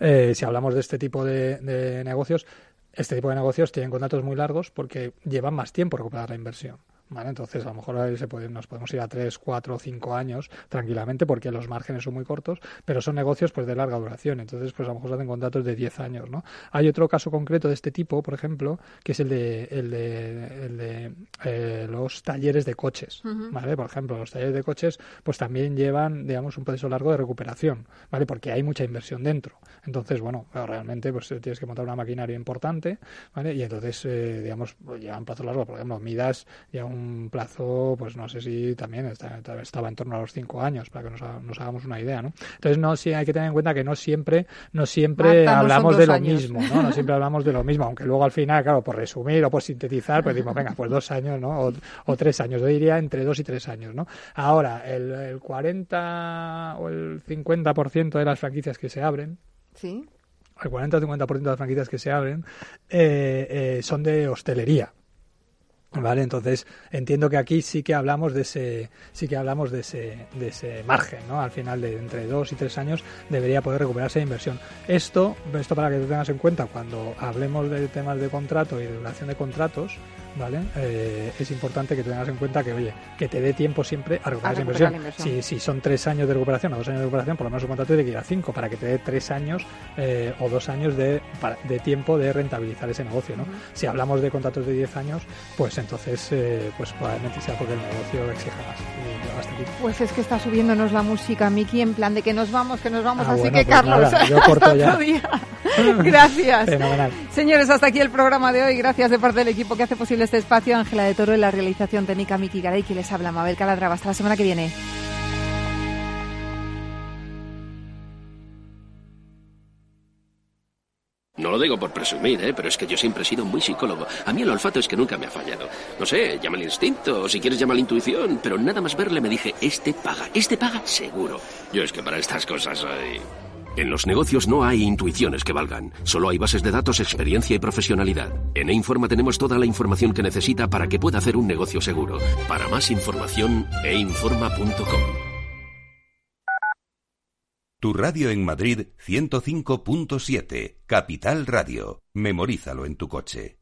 Eh, si hablamos de este tipo de, negocios, este tipo de negocios tienen contratos muy largos porque llevan más tiempo recuperar la inversión. Entonces, a lo mejor se puede, nos podemos ir a 3, 4, 5 años tranquilamente porque los márgenes son muy cortos, pero son negocios pues de larga duración. Entonces, pues a lo mejor se hacen contratos de 10 años, ¿no? Hay otro caso concreto de este tipo, por ejemplo, que es el de, el de, el de eh, los talleres de coches, ¿vale? Por ejemplo, los talleres de coches pues también llevan, digamos, un proceso largo de recuperación, ¿vale? Porque hay mucha inversión dentro. Entonces, bueno, realmente pues tienes que montar una maquinaria importante, ¿vale? Y entonces, eh, digamos, pues, llevan plazo largo. Por ejemplo, Midas un un plazo, pues no sé si también estaba en torno a los cinco años, para que nos, hagamos una idea, ¿no? Entonces, no, sí hay que tener en cuenta que no siempre, no siempre hablamos de lo mismo, ¿no? No siempre hablamos de lo mismo, aunque luego al final, claro, por resumir o por sintetizar, pues decimos, venga, pues dos años, ¿no? O, tres años, yo diría entre dos y tres años, ¿no? Ahora, el, el 40 o el 50% de las franquicias que se abren, ¿Sí? el 40 o 50% de las franquicias que se abren eh, eh, son de hostelería. Vale, entonces entiendo que aquí sí que hablamos de ese, sí que hablamos de ese, de ese margen, ¿no? Al final de entre dos y tres años debería poder recuperarse la inversión. Esto, esto para que tú tengas en cuenta cuando hablemos de temas de contrato y de duración de contratos, ¿vale? Eh, es importante que tengas en cuenta que, oye, que te dé tiempo siempre a recuperar, esa inversión. Si, si, son tres años de recuperación o dos años de recuperación, por lo menos un contrato tiene que ir a cinco para que te dé tres años eh, o dos años de, de tiempo de rentabilizar ese negocio, ¿no? Si hablamos de contratos de diez años, pues entonces, eh, pues probablemente sea porque el negocio exige más. Pues es que está subiéndonos la música, Miki, en plan de que nos vamos, que nos vamos. Ah, así que, pues Carlos, yo corto ya. Gracias. Señores, hasta aquí el programa de hoy. Gracias de parte del equipo que hace posible este espacio. Ángela de Toro en la realización técnica, Miki Garay, que les habla, Mabel Calatrava. Hasta la semana que viene. No lo digo por presumir, ¿eh? pero es que yo siempre he sido muy psicólogo. A mí el olfato es que nunca me ha fallado. No sé, llama el instinto, o si quieres llama la intuición, pero nada más verle me dije, este paga, este paga seguro. Yo es que para estas cosas soy... En los negocios no hay intuiciones que valgan, solo hay bases de datos, experiencia y profesionalidad. En E-Informa tenemos toda la información que necesita para que pueda hacer un negocio seguro. Para más información, einforma.com. Tu radio en Madrid 105.7, Capital Radio. Memorízalo en tu coche.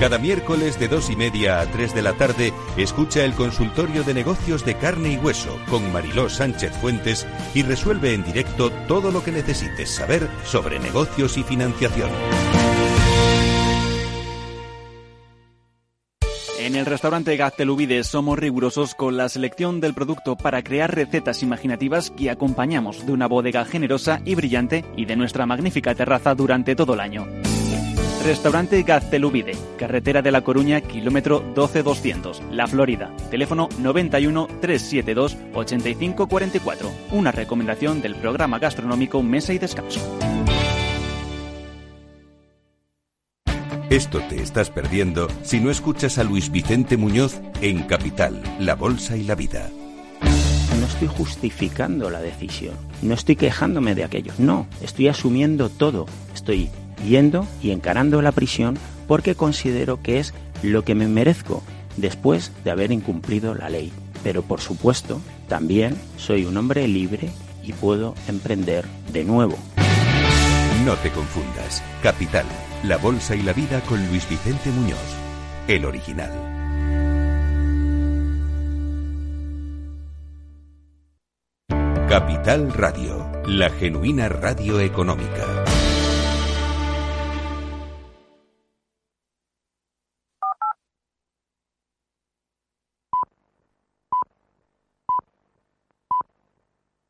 Cada miércoles de 2 y media a 3 de la tarde, escucha el consultorio de negocios de carne y hueso con Mariló Sánchez Fuentes y resuelve en directo todo lo que necesites saber sobre negocios y financiación. En el restaurante Gaztelubides somos rigurosos con la selección del producto para crear recetas imaginativas que acompañamos de una bodega generosa y brillante y de nuestra magnífica terraza durante todo el año. Restaurante Gaztelubide, carretera de La Coruña, kilómetro 12200, La Florida. Teléfono 91 372 8544. Una recomendación del programa gastronómico Mesa y Descanso. Esto te estás perdiendo si no escuchas a Luis Vicente Muñoz en Capital, La Bolsa y la Vida. No estoy justificando la decisión, no estoy quejándome de aquello, no, estoy asumiendo todo, estoy yendo y encarando la prisión porque considero que es lo que me merezco después de haber incumplido la ley. Pero por supuesto, también soy un hombre libre y puedo emprender de nuevo. No te confundas. Capital, la bolsa y la vida con Luis Vicente Muñoz, el original. Capital Radio, la genuina radio económica.